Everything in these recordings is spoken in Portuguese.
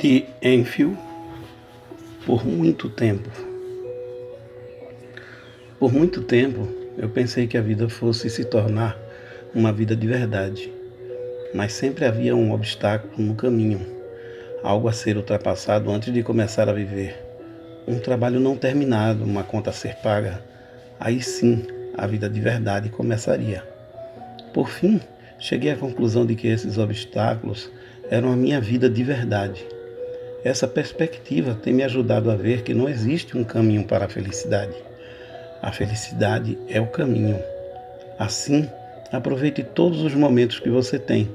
de Enfield por muito tempo. Por muito tempo eu pensei que a vida fosse se tornar uma vida de verdade, mas sempre havia um obstáculo no caminho, algo a ser ultrapassado antes de começar a viver. Um trabalho não terminado, uma conta a ser paga. Aí sim a vida de verdade começaria. Por fim, cheguei à conclusão de que esses obstáculos eram a minha vida de verdade essa perspectiva tem me ajudado a ver que não existe um caminho para a felicidade. A felicidade é o caminho. Assim, aproveite todos os momentos que você tem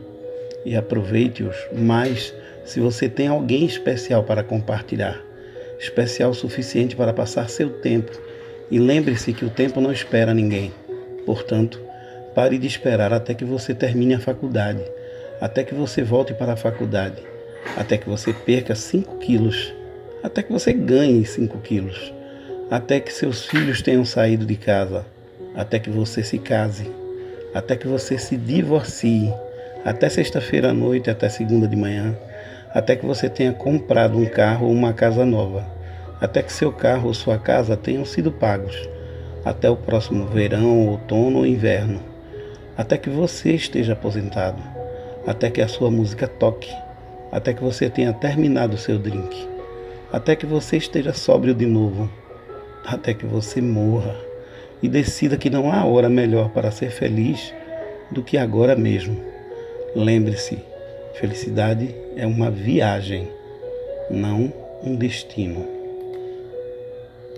e aproveite-os mais se você tem alguém especial para compartilhar, especial o suficiente para passar seu tempo. E lembre-se que o tempo não espera ninguém. Portanto, pare de esperar até que você termine a faculdade, até que você volte para a faculdade até que você perca 5 quilos, até que você ganhe 5 quilos, até que seus filhos tenham saído de casa, até que você se case, até que você se divorcie, até sexta-feira à noite, até segunda de manhã, até que você tenha comprado um carro ou uma casa nova, até que seu carro ou sua casa tenham sido pagos, até o próximo verão, outono ou inverno, até que você esteja aposentado, até que a sua música toque até que você tenha terminado o seu drink, até que você esteja sóbrio de novo, até que você morra e decida que não há hora melhor para ser feliz do que agora mesmo. Lembre-se, felicidade é uma viagem, não um destino.